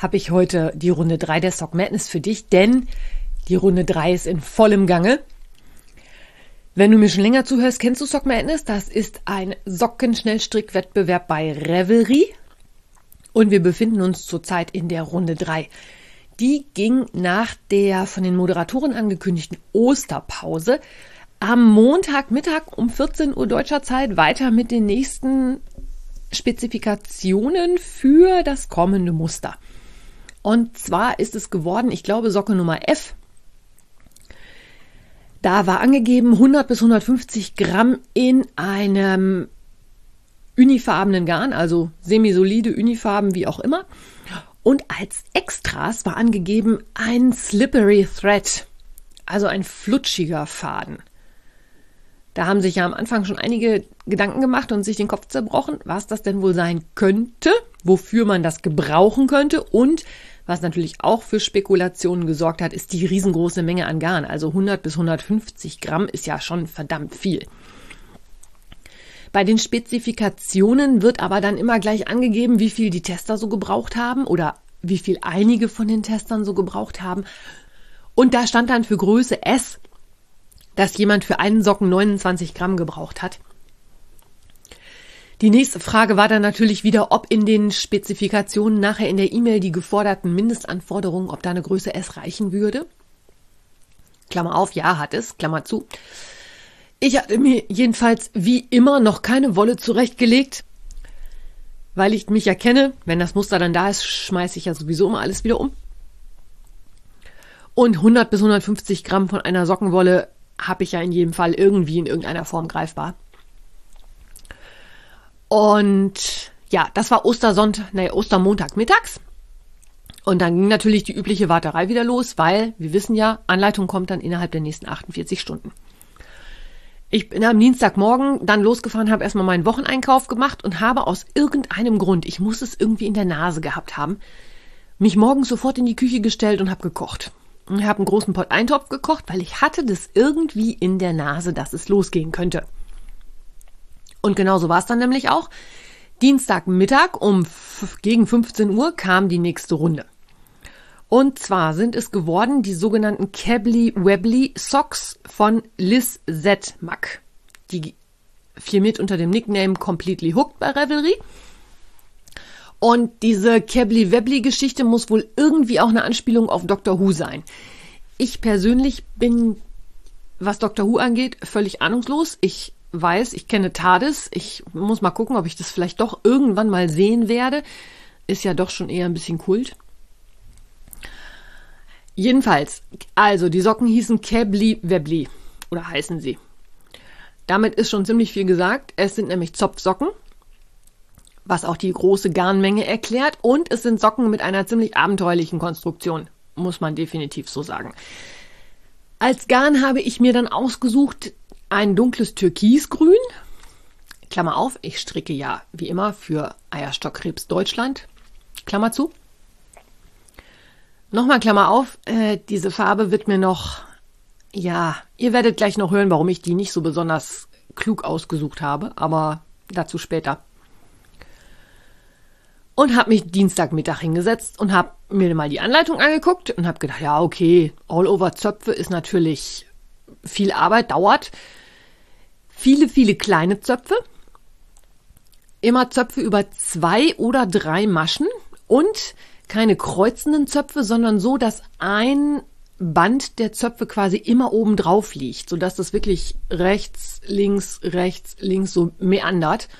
habe ich heute die Runde 3 der Sock Madness für dich, denn die Runde 3 ist in vollem Gange. Wenn du mir schon länger zuhörst, kennst du Sock Madness? Das ist ein Sockenschnellstrickwettbewerb bei Revelry. Und wir befinden uns zurzeit in der Runde 3. Die ging nach der von den Moderatoren angekündigten Osterpause am Montagmittag um 14 Uhr deutscher Zeit weiter mit den nächsten Spezifikationen für das kommende Muster. Und zwar ist es geworden, ich glaube, Socke Nummer F. Da war angegeben 100 bis 150 Gramm in einem unifarbenen Garn, also semisolide Unifarben, wie auch immer. Und als Extras war angegeben ein Slippery Thread, also ein flutschiger Faden. Da haben sich ja am Anfang schon einige Gedanken gemacht und sich den Kopf zerbrochen, was das denn wohl sein könnte, wofür man das gebrauchen könnte und was natürlich auch für Spekulationen gesorgt hat, ist die riesengroße Menge an Garn. Also 100 bis 150 Gramm ist ja schon verdammt viel. Bei den Spezifikationen wird aber dann immer gleich angegeben, wie viel die Tester so gebraucht haben oder wie viel einige von den Testern so gebraucht haben. Und da stand dann für Größe S dass jemand für einen Socken 29 Gramm gebraucht hat. Die nächste Frage war dann natürlich wieder, ob in den Spezifikationen nachher in der E-Mail die geforderten Mindestanforderungen, ob da eine Größe S reichen würde. Klammer auf, ja, hat es, Klammer zu. Ich hatte mir jedenfalls wie immer noch keine Wolle zurechtgelegt, weil ich mich ja kenne, wenn das Muster dann da ist, schmeiße ich ja sowieso immer alles wieder um. Und 100 bis 150 Gramm von einer Sockenwolle habe ich ja in jedem Fall irgendwie in irgendeiner Form greifbar. Und ja, das war Ostersonntag, nee, Ostermontag mittags. Und dann ging natürlich die übliche Warterei wieder los, weil wir wissen ja, Anleitung kommt dann innerhalb der nächsten 48 Stunden. Ich bin am Dienstagmorgen dann losgefahren, habe erstmal meinen Wocheneinkauf gemacht und habe aus irgendeinem Grund, ich muss es irgendwie in der Nase gehabt haben, mich morgens sofort in die Küche gestellt und habe gekocht. Ich habe einen großen Pott Eintopf gekocht, weil ich hatte das irgendwie in der Nase, dass es losgehen könnte. Und genau so war es dann nämlich auch. Dienstagmittag um gegen 15 Uhr kam die nächste Runde. Und zwar sind es geworden die sogenannten Cably Webley Socks von Liz Z. Mack. Die fiel mit unter dem Nickname Completely Hooked bei Revelry. Und diese Kebbly-Webbly-Geschichte muss wohl irgendwie auch eine Anspielung auf Doctor Who sein. Ich persönlich bin, was Doctor Who angeht, völlig ahnungslos. Ich weiß, ich kenne TARDIS. Ich muss mal gucken, ob ich das vielleicht doch irgendwann mal sehen werde. Ist ja doch schon eher ein bisschen Kult. Jedenfalls, also die Socken hießen Kebbly Webbly oder heißen sie. Damit ist schon ziemlich viel gesagt. Es sind nämlich Zopfsocken was auch die große Garnmenge erklärt. Und es sind Socken mit einer ziemlich abenteuerlichen Konstruktion, muss man definitiv so sagen. Als Garn habe ich mir dann ausgesucht ein dunkles Türkisgrün. Klammer auf, ich stricke ja wie immer für Eierstockkrebs Deutschland. Klammer zu. Nochmal Klammer auf, äh, diese Farbe wird mir noch, ja, ihr werdet gleich noch hören, warum ich die nicht so besonders klug ausgesucht habe, aber dazu später und habe mich Dienstagmittag hingesetzt und habe mir mal die Anleitung angeguckt und habe gedacht, ja, okay, All-Over-Zöpfe ist natürlich viel Arbeit, dauert. Viele, viele kleine Zöpfe. Immer Zöpfe über zwei oder drei Maschen und keine kreuzenden Zöpfe, sondern so, dass ein Band der Zöpfe quasi immer oben drauf liegt, sodass das wirklich rechts, links, rechts, links so meandert.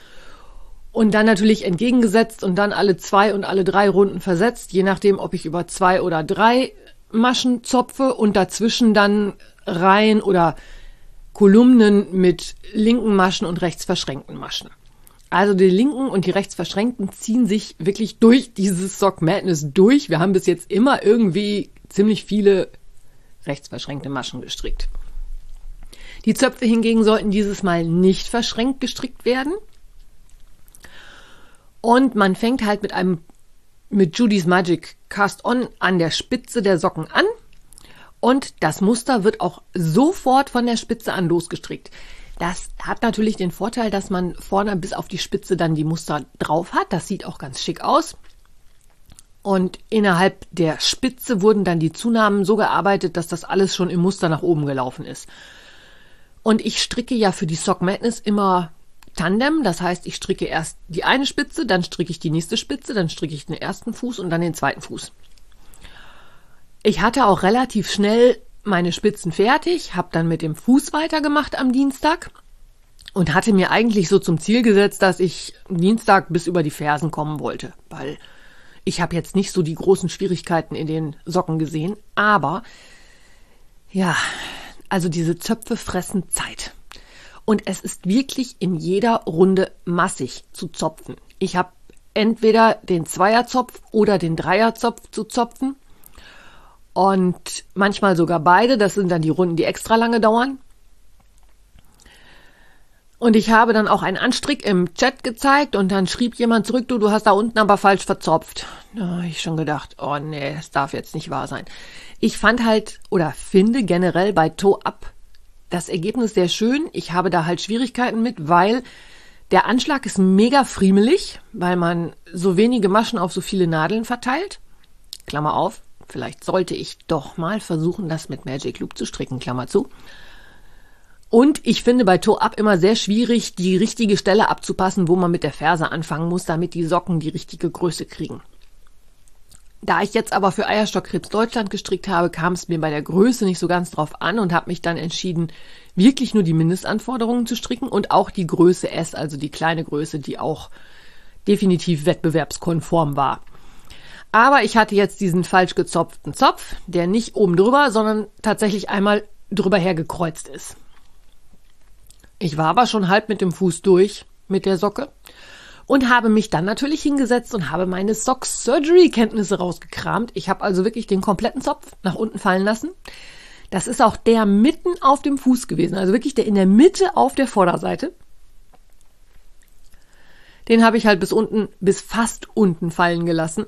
Und dann natürlich entgegengesetzt und dann alle zwei und alle drei Runden versetzt, je nachdem, ob ich über zwei oder drei Maschen zopfe und dazwischen dann Reihen oder Kolumnen mit linken Maschen und rechts verschränkten Maschen. Also die linken und die rechts verschränkten ziehen sich wirklich durch dieses Sock Madness durch. Wir haben bis jetzt immer irgendwie ziemlich viele rechts verschränkte Maschen gestrickt. Die Zöpfe hingegen sollten dieses Mal nicht verschränkt gestrickt werden. Und man fängt halt mit einem mit Judy's Magic Cast On an der Spitze der Socken an. Und das Muster wird auch sofort von der Spitze an losgestrickt. Das hat natürlich den Vorteil, dass man vorne bis auf die Spitze dann die Muster drauf hat. Das sieht auch ganz schick aus. Und innerhalb der Spitze wurden dann die Zunahmen so gearbeitet, dass das alles schon im Muster nach oben gelaufen ist. Und ich stricke ja für die Sock Madness immer Tandem. Das heißt, ich stricke erst die eine Spitze, dann stricke ich die nächste Spitze, dann stricke ich den ersten Fuß und dann den zweiten Fuß. Ich hatte auch relativ schnell meine Spitzen fertig, habe dann mit dem Fuß weitergemacht am Dienstag und hatte mir eigentlich so zum Ziel gesetzt, dass ich Dienstag bis über die Fersen kommen wollte, weil ich habe jetzt nicht so die großen Schwierigkeiten in den Socken gesehen, aber ja, also diese Zöpfe fressen Zeit. Und es ist wirklich in jeder Runde massig zu zopfen. Ich habe entweder den Zweierzopf oder den Dreierzopf zu zopfen und manchmal sogar beide. Das sind dann die Runden, die extra lange dauern. Und ich habe dann auch einen Anstrick im Chat gezeigt und dann schrieb jemand zurück, du, du hast da unten aber falsch verzopft. Da habe ich schon gedacht, oh nee, das darf jetzt nicht wahr sein. Ich fand halt oder finde generell bei Toe Up das Ergebnis sehr schön. Ich habe da halt Schwierigkeiten mit, weil der Anschlag ist mega friemelig, weil man so wenige Maschen auf so viele Nadeln verteilt. Klammer auf, Vielleicht sollte ich doch mal versuchen, das mit Magic Loop zu stricken, Klammer zu. Und ich finde bei Toe Up immer sehr schwierig, die richtige Stelle abzupassen, wo man mit der Ferse anfangen muss, damit die Socken die richtige Größe kriegen. Da ich jetzt aber für Eierstockkrebs Deutschland gestrickt habe, kam es mir bei der Größe nicht so ganz drauf an und habe mich dann entschieden, wirklich nur die Mindestanforderungen zu stricken und auch die Größe S, also die kleine Größe, die auch definitiv wettbewerbskonform war. Aber ich hatte jetzt diesen falsch gezopften Zopf, der nicht oben drüber, sondern tatsächlich einmal drüber hergekreuzt ist. Ich war aber schon halb mit dem Fuß durch mit der Socke und habe mich dann natürlich hingesetzt und habe meine Sock Surgery Kenntnisse rausgekramt. Ich habe also wirklich den kompletten Zopf nach unten fallen lassen. Das ist auch der mitten auf dem Fuß gewesen, also wirklich der in der Mitte auf der Vorderseite. Den habe ich halt bis unten, bis fast unten fallen gelassen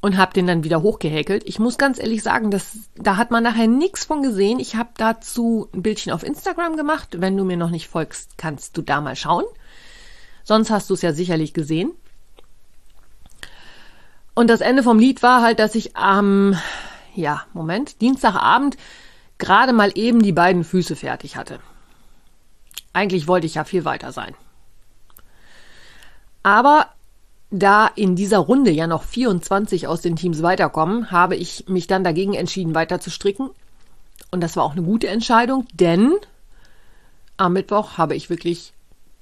und habe den dann wieder hochgehäkelt. Ich muss ganz ehrlich sagen, das, da hat man nachher nichts von gesehen. Ich habe dazu ein Bildchen auf Instagram gemacht. Wenn du mir noch nicht folgst, kannst du da mal schauen. Sonst hast du es ja sicherlich gesehen. Und das Ende vom Lied war halt, dass ich am, ja, Moment, Dienstagabend gerade mal eben die beiden Füße fertig hatte. Eigentlich wollte ich ja viel weiter sein. Aber da in dieser Runde ja noch 24 aus den Teams weiterkommen, habe ich mich dann dagegen entschieden, weiter zu stricken. Und das war auch eine gute Entscheidung, denn am Mittwoch habe ich wirklich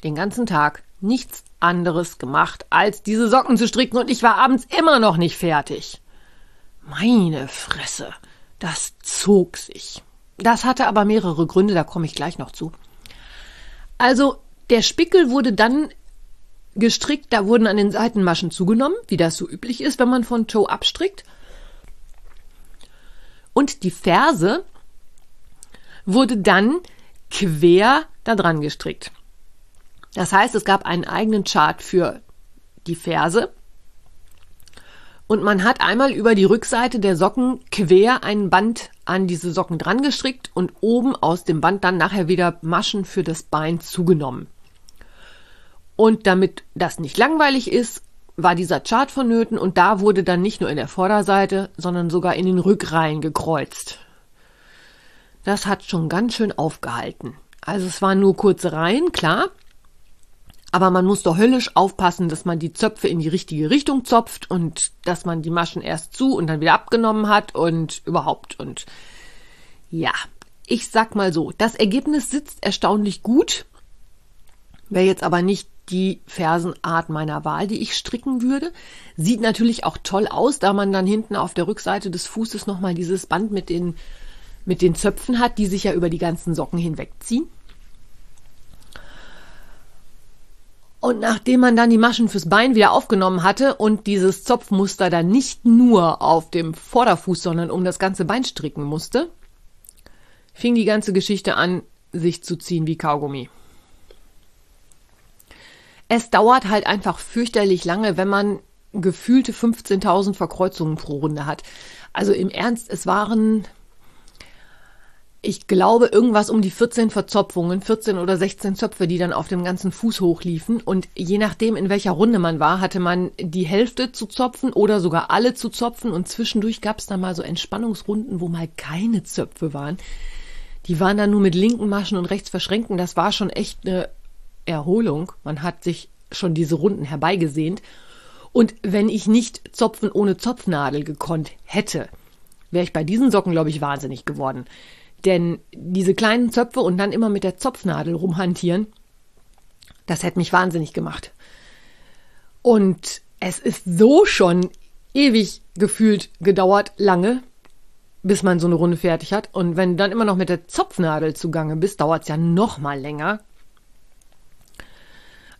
den ganzen Tag nichts anderes gemacht, als diese Socken zu stricken und ich war abends immer noch nicht fertig. Meine Fresse, das zog sich. Das hatte aber mehrere Gründe, da komme ich gleich noch zu. Also, der Spickel wurde dann gestrickt. Da wurden an den Seitenmaschen zugenommen, wie das so üblich ist, wenn man von Toe abstrickt. Und die Ferse wurde dann quer da dran gestrickt. Das heißt, es gab einen eigenen Chart für die Ferse. Und man hat einmal über die Rückseite der Socken quer ein Band an diese Socken dran gestrickt und oben aus dem Band dann nachher wieder Maschen für das Bein zugenommen. Und damit das nicht langweilig ist, war dieser Chart vonnöten und da wurde dann nicht nur in der Vorderseite, sondern sogar in den Rückreihen gekreuzt. Das hat schon ganz schön aufgehalten. Also es waren nur kurze Reihen, klar. Aber man muss doch höllisch aufpassen, dass man die Zöpfe in die richtige Richtung zopft und dass man die Maschen erst zu und dann wieder abgenommen hat und überhaupt. Und ja, ich sag mal so, das Ergebnis sitzt erstaunlich gut. Wer jetzt aber nicht die Fersenart meiner Wahl, die ich stricken würde. Sieht natürlich auch toll aus, da man dann hinten auf der Rückseite des Fußes nochmal dieses Band mit den, mit den Zöpfen hat, die sich ja über die ganzen Socken hinwegziehen. Und nachdem man dann die Maschen fürs Bein wieder aufgenommen hatte und dieses Zopfmuster dann nicht nur auf dem Vorderfuß, sondern um das ganze Bein stricken musste, fing die ganze Geschichte an, sich zu ziehen wie Kaugummi. Es dauert halt einfach fürchterlich lange, wenn man gefühlte 15.000 Verkreuzungen pro Runde hat. Also im Ernst, es waren, ich glaube, irgendwas um die 14 Verzopfungen, 14 oder 16 Zöpfe, die dann auf dem ganzen Fuß hochliefen. Und je nachdem, in welcher Runde man war, hatte man die Hälfte zu zopfen oder sogar alle zu zopfen. Und zwischendurch gab es dann mal so Entspannungsrunden, wo mal keine Zöpfe waren. Die waren dann nur mit linken Maschen und rechts verschränken. Das war schon echt eine Erholung. Man hat sich schon diese Runden herbeigesehnt. Und wenn ich nicht Zopfen ohne Zopfnadel gekonnt hätte, wäre ich bei diesen Socken, glaube ich, wahnsinnig geworden. Denn diese kleinen Zöpfe und dann immer mit der Zopfnadel rumhantieren, das hätte mich wahnsinnig gemacht. Und es ist so schon ewig gefühlt gedauert, lange, bis man so eine Runde fertig hat. Und wenn du dann immer noch mit der Zopfnadel zugange bist, dauert es ja noch mal länger.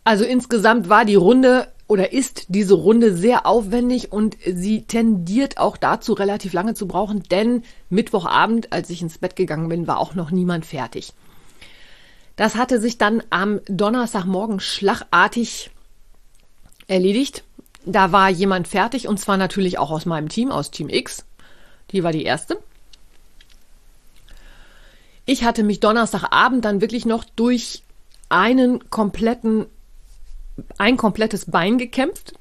Also insgesamt war die Runde oder ist diese Runde sehr aufwendig und sie tendiert auch dazu, relativ lange zu brauchen, denn Mittwochabend, als ich ins Bett gegangen bin, war auch noch niemand fertig. Das hatte sich dann am Donnerstagmorgen schlagartig erledigt. Da war jemand fertig und zwar natürlich auch aus meinem Team, aus Team X. Die war die erste. Ich hatte mich Donnerstagabend dann wirklich noch durch einen kompletten ein komplettes Bein gekämpft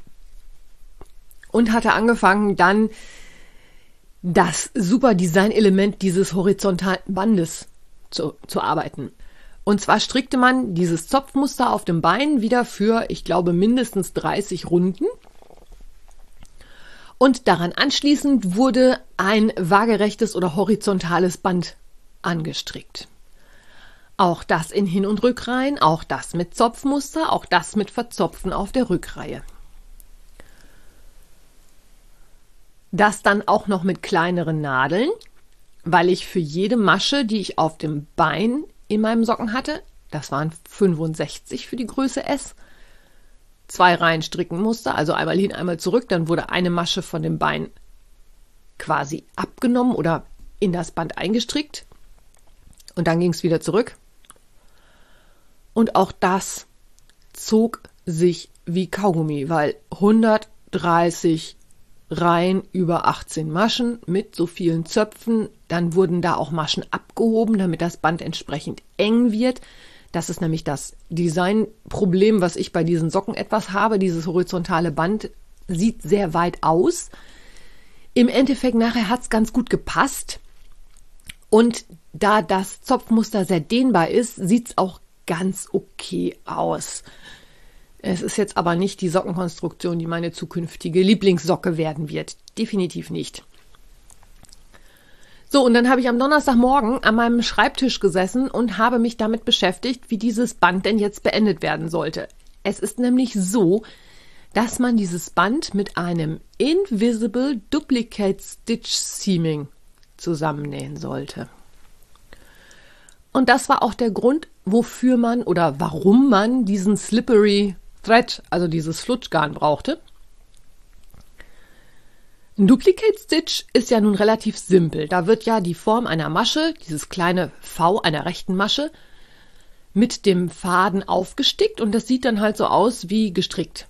und hatte angefangen, dann das super Design-Element dieses horizontalen Bandes zu, zu arbeiten. Und zwar strickte man dieses Zopfmuster auf dem Bein wieder für, ich glaube, mindestens 30 Runden. Und daran anschließend wurde ein waagerechtes oder horizontales Band angestrickt. Auch das in Hin- und Rückreihen, auch das mit Zopfmuster, auch das mit Verzopfen auf der Rückreihe. Das dann auch noch mit kleineren Nadeln, weil ich für jede Masche, die ich auf dem Bein in meinem Socken hatte, das waren 65 für die Größe S, zwei Reihen stricken musste, also einmal hin, einmal zurück, dann wurde eine Masche von dem Bein quasi abgenommen oder in das Band eingestrickt und dann ging es wieder zurück. Und auch das zog sich wie Kaugummi, weil 130 Reihen über 18 Maschen mit so vielen Zöpfen. Dann wurden da auch Maschen abgehoben, damit das Band entsprechend eng wird. Das ist nämlich das Designproblem, was ich bei diesen Socken etwas habe. Dieses horizontale Band sieht sehr weit aus. Im Endeffekt nachher hat es ganz gut gepasst. Und da das Zopfmuster sehr dehnbar ist, sieht es auch ganz okay aus. Es ist jetzt aber nicht die Sockenkonstruktion, die meine zukünftige Lieblingssocke werden wird. Definitiv nicht. So, und dann habe ich am Donnerstagmorgen an meinem Schreibtisch gesessen und habe mich damit beschäftigt, wie dieses Band denn jetzt beendet werden sollte. Es ist nämlich so, dass man dieses Band mit einem Invisible Duplicate Stitch Seaming zusammennähen sollte. Und das war auch der Grund, wofür man oder warum man diesen Slippery Thread, also dieses Flutschgarn brauchte. Ein Duplicate Stitch ist ja nun relativ simpel. Da wird ja die Form einer Masche, dieses kleine V einer rechten Masche, mit dem Faden aufgestickt und das sieht dann halt so aus wie gestrickt.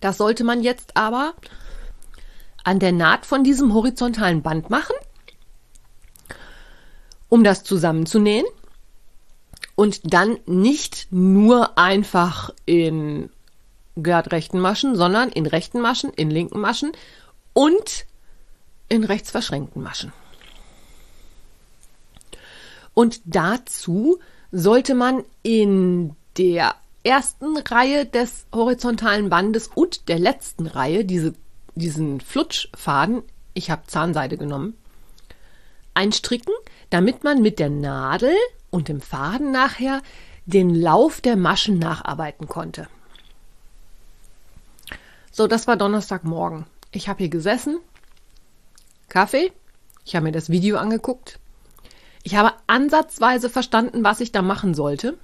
Das sollte man jetzt aber an der Naht von diesem horizontalen Band machen um das zusammenzunähen und dann nicht nur einfach in rechten Maschen, sondern in rechten Maschen, in linken Maschen und in rechts verschränkten Maschen. Und dazu sollte man in der ersten Reihe des horizontalen Bandes und der letzten Reihe diese, diesen Flutschfaden, ich habe Zahnseide genommen, einstricken, damit man mit der Nadel und dem Faden nachher den Lauf der Maschen nacharbeiten konnte. So, das war Donnerstagmorgen. Ich habe hier gesessen, Kaffee, ich habe mir das Video angeguckt. Ich habe ansatzweise verstanden, was ich da machen sollte.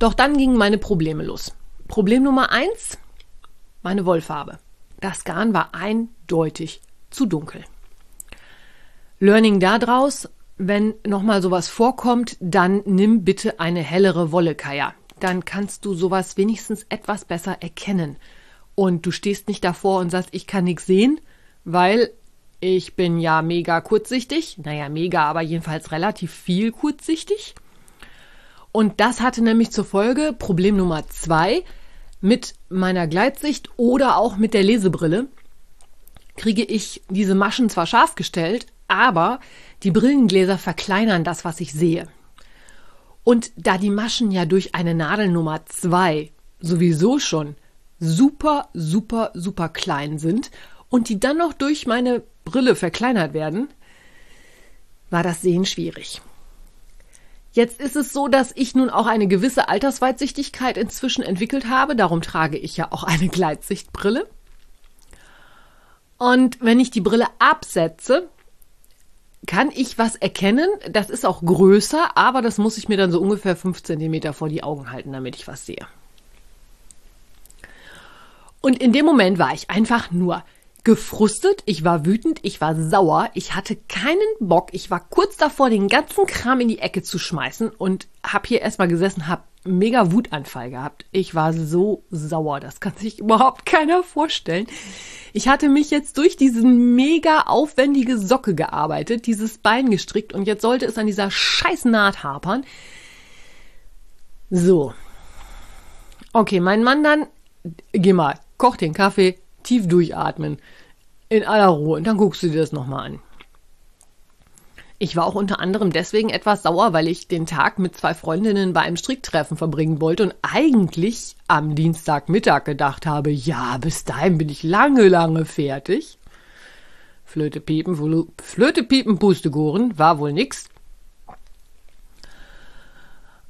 Doch dann gingen meine Probleme los. Problem Nummer eins, meine Wollfarbe. Das Garn war eindeutig zu dunkel. Learning daraus, wenn nochmal sowas vorkommt, dann nimm bitte eine hellere Wolle, Kaya. Dann kannst du sowas wenigstens etwas besser erkennen. Und du stehst nicht davor und sagst, ich kann nichts sehen, weil ich bin ja mega kurzsichtig. Naja, mega, aber jedenfalls relativ viel kurzsichtig. Und das hatte nämlich zur Folge Problem Nummer zwei mit meiner Gleitsicht oder auch mit der Lesebrille kriege ich diese Maschen zwar scharf gestellt, aber die Brillengläser verkleinern das, was ich sehe. Und da die Maschen ja durch eine Nadel Nummer zwei sowieso schon super, super, super klein sind und die dann noch durch meine Brille verkleinert werden, war das Sehen schwierig. Jetzt ist es so, dass ich nun auch eine gewisse Altersweitsichtigkeit inzwischen entwickelt habe. Darum trage ich ja auch eine Gleitsichtbrille. Und wenn ich die Brille absetze, kann ich was erkennen. Das ist auch größer, aber das muss ich mir dann so ungefähr fünf Zentimeter vor die Augen halten, damit ich was sehe. Und in dem Moment war ich einfach nur gefrustet, ich war wütend, ich war sauer, ich hatte keinen Bock, ich war kurz davor, den ganzen Kram in die Ecke zu schmeißen und hab hier erstmal gesessen, hab mega Wutanfall gehabt. Ich war so sauer, das kann sich überhaupt keiner vorstellen. Ich hatte mich jetzt durch diesen mega aufwendige Socke gearbeitet, dieses Bein gestrickt und jetzt sollte es an dieser scheiß Naht hapern. So. Okay, mein Mann dann, geh mal, koch den Kaffee, tief durchatmen. In aller Ruhe. Und dann guckst du dir das nochmal an. Ich war auch unter anderem deswegen etwas sauer, weil ich den Tag mit zwei Freundinnen bei einem Stricktreffen verbringen wollte und eigentlich am Dienstagmittag gedacht habe, ja, bis dahin bin ich lange, lange fertig. Flöte piepen, Flöte piepen, Pustegoren, war wohl nix.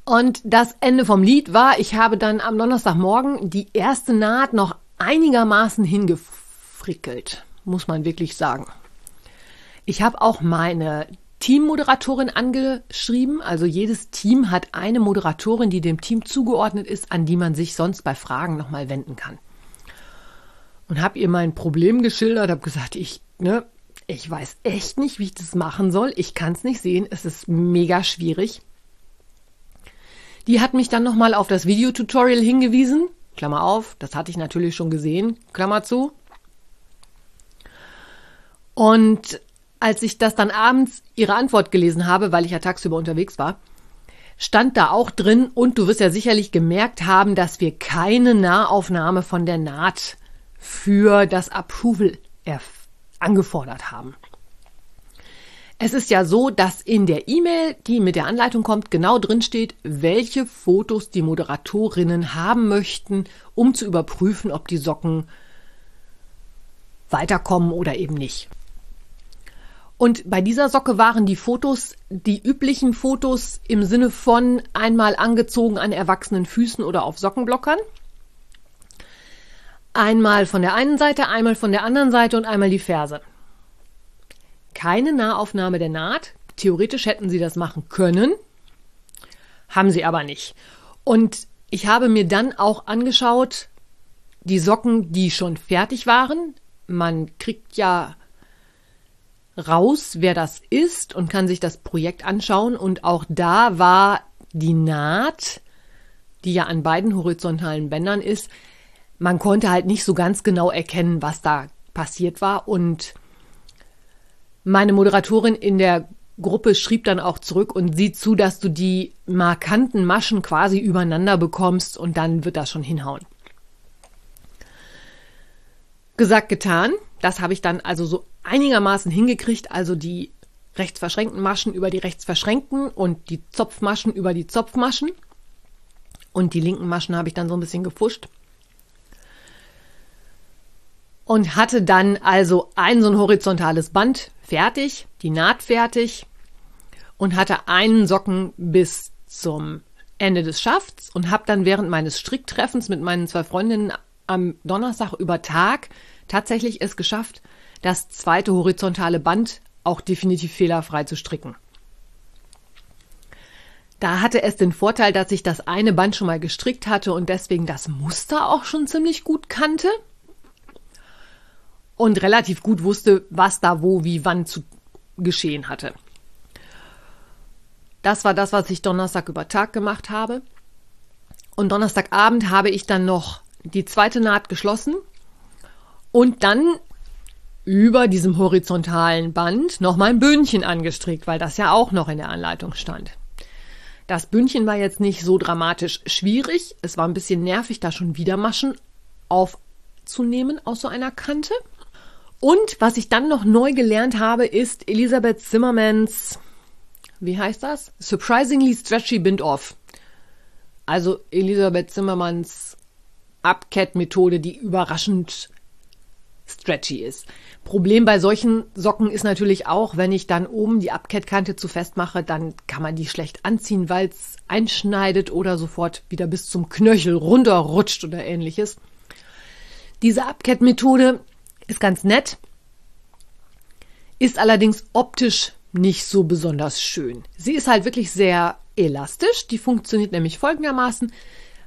Und das Ende vom Lied war, ich habe dann am Donnerstagmorgen die erste Naht noch einigermaßen hingefrickelt, muss man wirklich sagen. Ich habe auch meine Teammoderatorin angeschrieben. Also jedes Team hat eine Moderatorin, die dem Team zugeordnet ist, an die man sich sonst bei Fragen nochmal wenden kann. Und habe ihr mein Problem geschildert, habe gesagt, ich, ne, ich weiß echt nicht, wie ich das machen soll. Ich kann es nicht sehen. Es ist mega schwierig. Die hat mich dann nochmal auf das Videotutorial hingewiesen. Klammer auf, das hatte ich natürlich schon gesehen, Klammer zu. Und als ich das dann abends ihre Antwort gelesen habe, weil ich ja tagsüber unterwegs war, stand da auch drin, und du wirst ja sicherlich gemerkt haben, dass wir keine Nahaufnahme von der Naht für das Approval angefordert haben. Es ist ja so, dass in der E-Mail, die mit der Anleitung kommt, genau drin steht, welche Fotos die Moderatorinnen haben möchten, um zu überprüfen, ob die Socken weiterkommen oder eben nicht. Und bei dieser Socke waren die Fotos die üblichen Fotos im Sinne von einmal angezogen an erwachsenen Füßen oder auf Sockenblockern. Einmal von der einen Seite, einmal von der anderen Seite und einmal die Ferse keine Nahaufnahme der Naht. Theoretisch hätten sie das machen können, haben sie aber nicht. Und ich habe mir dann auch angeschaut, die Socken, die schon fertig waren. Man kriegt ja raus, wer das ist und kann sich das Projekt anschauen. Und auch da war die Naht, die ja an beiden horizontalen Bändern ist, man konnte halt nicht so ganz genau erkennen, was da passiert war. Und meine Moderatorin in der Gruppe schrieb dann auch zurück und sieht zu, dass du die markanten Maschen quasi übereinander bekommst und dann wird das schon hinhauen. Gesagt, getan. Das habe ich dann also so einigermaßen hingekriegt, also die rechts verschränkten Maschen über die rechts verschränkten und die Zopfmaschen über die Zopfmaschen. Und die linken Maschen habe ich dann so ein bisschen gefuscht und hatte dann also ein so ein horizontales Band fertig, die Naht fertig und hatte einen Socken bis zum Ende des Schafts und habe dann während meines Stricktreffens mit meinen zwei Freundinnen am Donnerstag über Tag tatsächlich es geschafft, das zweite horizontale Band auch definitiv fehlerfrei zu stricken. Da hatte es den Vorteil, dass ich das eine Band schon mal gestrickt hatte und deswegen das Muster auch schon ziemlich gut kannte und relativ gut wusste, was da wo, wie, wann zu geschehen hatte. Das war das, was ich Donnerstag über Tag gemacht habe. Und Donnerstagabend habe ich dann noch die zweite Naht geschlossen und dann über diesem horizontalen Band noch mein Bündchen angestrickt, weil das ja auch noch in der Anleitung stand. Das Bündchen war jetzt nicht so dramatisch schwierig. Es war ein bisschen nervig, da schon wieder Maschen aufzunehmen aus so einer Kante. Und was ich dann noch neu gelernt habe, ist Elisabeth Zimmermans, wie heißt das? Surprisingly Stretchy Bind Off. Also Elisabeth Zimmermans Upcat-Methode, die überraschend stretchy ist. Problem bei solchen Socken ist natürlich auch, wenn ich dann oben die Upcat-Kante zu fest mache, dann kann man die schlecht anziehen, weil es einschneidet oder sofort wieder bis zum Knöchel runterrutscht oder ähnliches. Diese Upcat-Methode ist ganz nett, ist allerdings optisch nicht so besonders schön. Sie ist halt wirklich sehr elastisch. Die funktioniert nämlich folgendermaßen.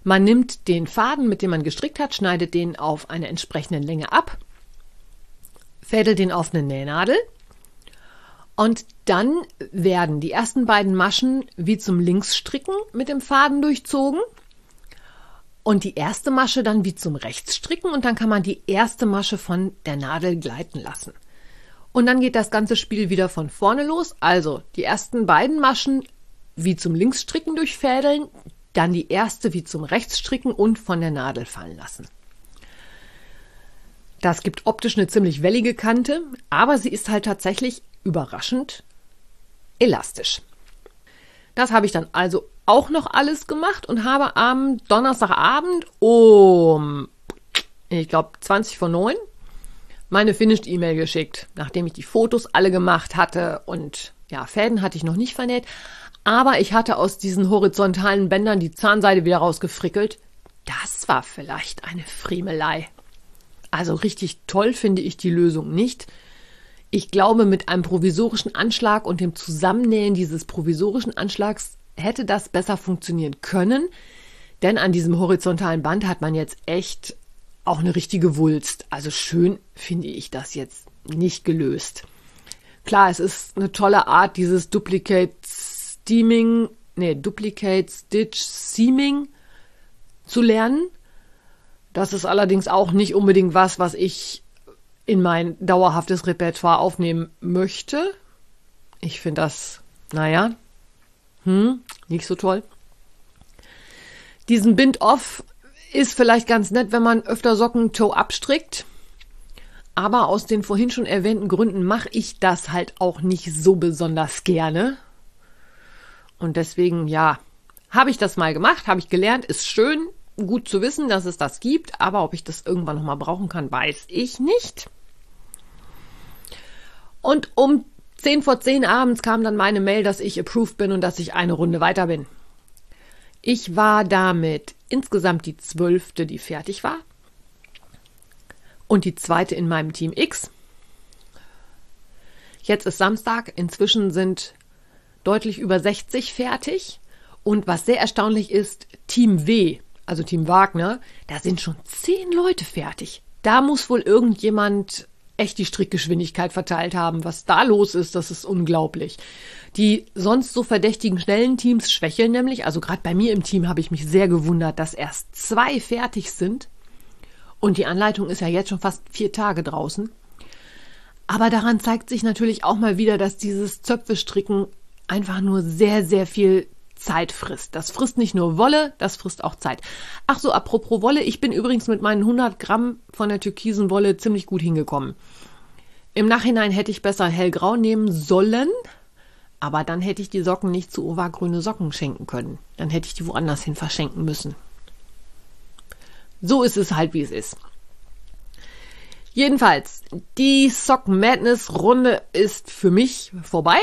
Man nimmt den Faden, mit dem man gestrickt hat, schneidet den auf eine entsprechende Länge ab, fädelt den eine Nähnadel und dann werden die ersten beiden Maschen wie zum Linksstricken mit dem Faden durchzogen und die erste Masche dann wie zum Rechtsstricken und dann kann man die erste Masche von der Nadel gleiten lassen. Und dann geht das ganze Spiel wieder von vorne los. Also die ersten beiden Maschen wie zum Linksstricken durchfädeln, dann die erste wie zum Rechtsstricken und von der Nadel fallen lassen. Das gibt optisch eine ziemlich wellige Kante, aber sie ist halt tatsächlich überraschend elastisch. Das habe ich dann also auch noch alles gemacht und habe am Donnerstagabend um, ich glaube, 20 vor 9 meine Finished-E-Mail geschickt, nachdem ich die Fotos alle gemacht hatte und ja, Fäden hatte ich noch nicht vernäht, aber ich hatte aus diesen horizontalen Bändern die Zahnseide wieder rausgefrickelt. Das war vielleicht eine Friemelei. Also richtig toll finde ich die Lösung nicht. Ich glaube, mit einem provisorischen Anschlag und dem Zusammennähen dieses provisorischen Anschlags hätte das besser funktionieren können. Denn an diesem horizontalen Band hat man jetzt echt auch eine richtige Wulst. Also schön finde ich das jetzt nicht gelöst. Klar, es ist eine tolle Art, dieses Duplicate Steaming, nee, Duplicate Stitch Seaming zu lernen. Das ist allerdings auch nicht unbedingt was, was ich in mein dauerhaftes Repertoire aufnehmen möchte. Ich finde das, naja, hm, nicht so toll. Diesen Bind-Off ist vielleicht ganz nett, wenn man öfter Socken Toe abstrickt. Aber aus den vorhin schon erwähnten Gründen mache ich das halt auch nicht so besonders gerne. Und deswegen, ja, habe ich das mal gemacht, habe ich gelernt, ist schön, gut zu wissen, dass es das gibt, aber ob ich das irgendwann nochmal brauchen kann, weiß ich nicht. Und um 10 vor 10 abends kam dann meine Mail, dass ich approved bin und dass ich eine Runde weiter bin. Ich war damit insgesamt die zwölfte, die fertig war. Und die zweite in meinem Team X. Jetzt ist Samstag. Inzwischen sind deutlich über 60 fertig. Und was sehr erstaunlich ist, Team W, also Team Wagner, da sind schon zehn Leute fertig. Da muss wohl irgendjemand echt die Strickgeschwindigkeit verteilt haben. Was da los ist, das ist unglaublich. Die sonst so verdächtigen schnellen Teams schwächeln nämlich. Also gerade bei mir im Team habe ich mich sehr gewundert, dass erst zwei fertig sind. Und die Anleitung ist ja jetzt schon fast vier Tage draußen. Aber daran zeigt sich natürlich auch mal wieder, dass dieses Zöpfestricken einfach nur sehr, sehr viel Zeit frisst. Das frisst nicht nur Wolle, das frisst auch Zeit. Ach so, apropos Wolle, ich bin übrigens mit meinen 100 Gramm von der türkisen Wolle ziemlich gut hingekommen. Im Nachhinein hätte ich besser hellgrau nehmen sollen, aber dann hätte ich die Socken nicht zu ovagrüne Socken schenken können. Dann hätte ich die woanders hin verschenken müssen. So ist es halt, wie es ist. Jedenfalls, die Socken Madness Runde ist für mich vorbei.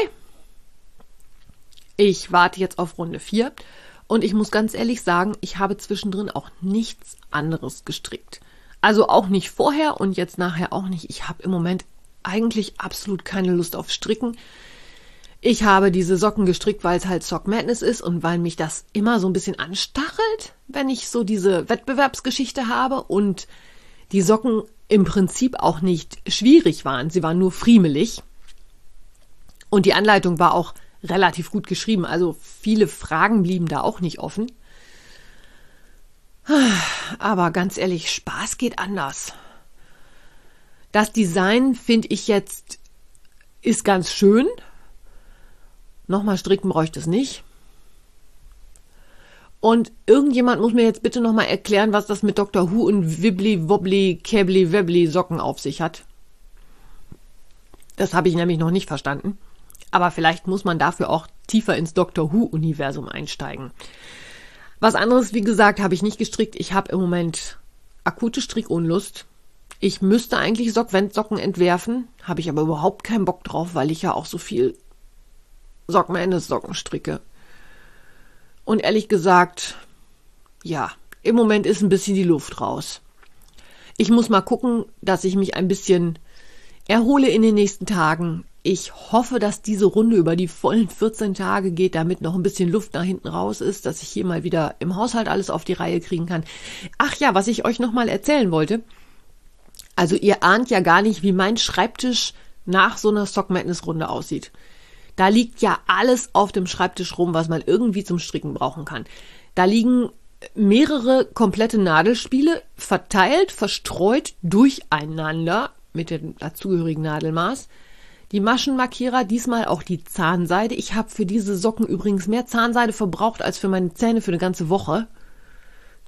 Ich warte jetzt auf Runde 4 und ich muss ganz ehrlich sagen, ich habe zwischendrin auch nichts anderes gestrickt. Also auch nicht vorher und jetzt nachher auch nicht. Ich habe im Moment eigentlich absolut keine Lust auf Stricken. Ich habe diese Socken gestrickt, weil es halt Sock Madness ist und weil mich das immer so ein bisschen anstachelt, wenn ich so diese Wettbewerbsgeschichte habe und die Socken im Prinzip auch nicht schwierig waren. Sie waren nur friemelig. Und die Anleitung war auch relativ gut geschrieben. Also viele Fragen blieben da auch nicht offen. Aber ganz ehrlich, Spaß geht anders. Das Design finde ich jetzt ist ganz schön. Nochmal stricken bräuchte es nicht. Und irgendjemand muss mir jetzt bitte nochmal erklären, was das mit Dr. Who und Wibbly Wobbly Cably Webbly Socken auf sich hat. Das habe ich nämlich noch nicht verstanden. Aber vielleicht muss man dafür auch tiefer ins Dr. Who Universum einsteigen. Was anderes, wie gesagt, habe ich nicht gestrickt. Ich habe im Moment akute Strickunlust. Ich müsste eigentlich Sockwensocken entwerfen, habe ich aber überhaupt keinen Bock drauf, weil ich ja auch so viel Socken stricke. Und ehrlich gesagt, ja, im Moment ist ein bisschen die Luft raus. Ich muss mal gucken, dass ich mich ein bisschen erhole in den nächsten Tagen. Ich hoffe, dass diese Runde über die vollen 14 Tage geht, damit noch ein bisschen Luft nach hinten raus ist, dass ich hier mal wieder im Haushalt alles auf die Reihe kriegen kann. Ach ja, was ich euch noch mal erzählen wollte. Also ihr ahnt ja gar nicht, wie mein Schreibtisch nach so einer Sock Madness Runde aussieht. Da liegt ja alles auf dem Schreibtisch rum, was man irgendwie zum Stricken brauchen kann. Da liegen mehrere komplette Nadelspiele verteilt, verstreut durcheinander mit dem dazugehörigen Nadelmaß. Die Maschenmarkierer, diesmal auch die Zahnseide. Ich habe für diese Socken übrigens mehr Zahnseide verbraucht als für meine Zähne für eine ganze Woche.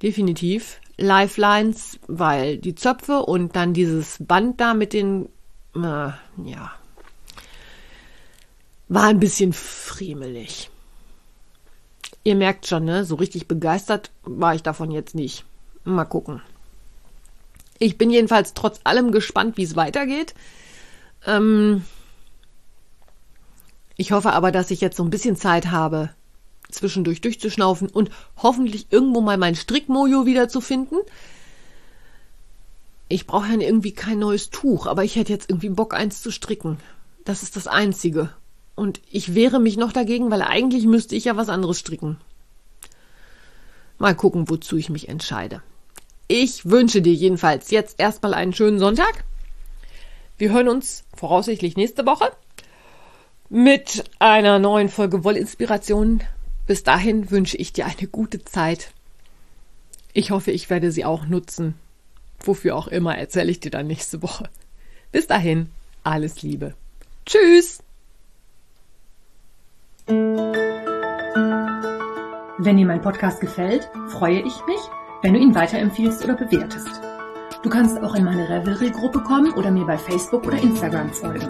Definitiv. Lifelines, weil die Zöpfe und dann dieses Band da mit den, äh, ja, war ein bisschen friemelig. Ihr merkt schon, ne? So richtig begeistert war ich davon jetzt nicht. Mal gucken. Ich bin jedenfalls trotz allem gespannt, wie es weitergeht. Ähm ich hoffe aber, dass ich jetzt so ein bisschen Zeit habe, zwischendurch durchzuschnaufen und hoffentlich irgendwo mal mein Strickmojo wiederzufinden. Ich brauche ja irgendwie kein neues Tuch, aber ich hätte jetzt irgendwie Bock, eins zu stricken. Das ist das Einzige. Und ich wehre mich noch dagegen, weil eigentlich müsste ich ja was anderes stricken. Mal gucken, wozu ich mich entscheide. Ich wünsche dir jedenfalls jetzt erstmal einen schönen Sonntag. Wir hören uns voraussichtlich nächste Woche mit einer neuen Folge Wollinspiration. Bis dahin wünsche ich dir eine gute Zeit. Ich hoffe, ich werde sie auch nutzen. Wofür auch immer erzähle ich dir dann nächste Woche. Bis dahin, alles Liebe. Tschüss! Wenn dir mein Podcast gefällt, freue ich mich, wenn du ihn weiterempfiehlst oder bewertest. Du kannst auch in meine Revelry-Gruppe kommen oder mir bei Facebook oder Instagram folgen.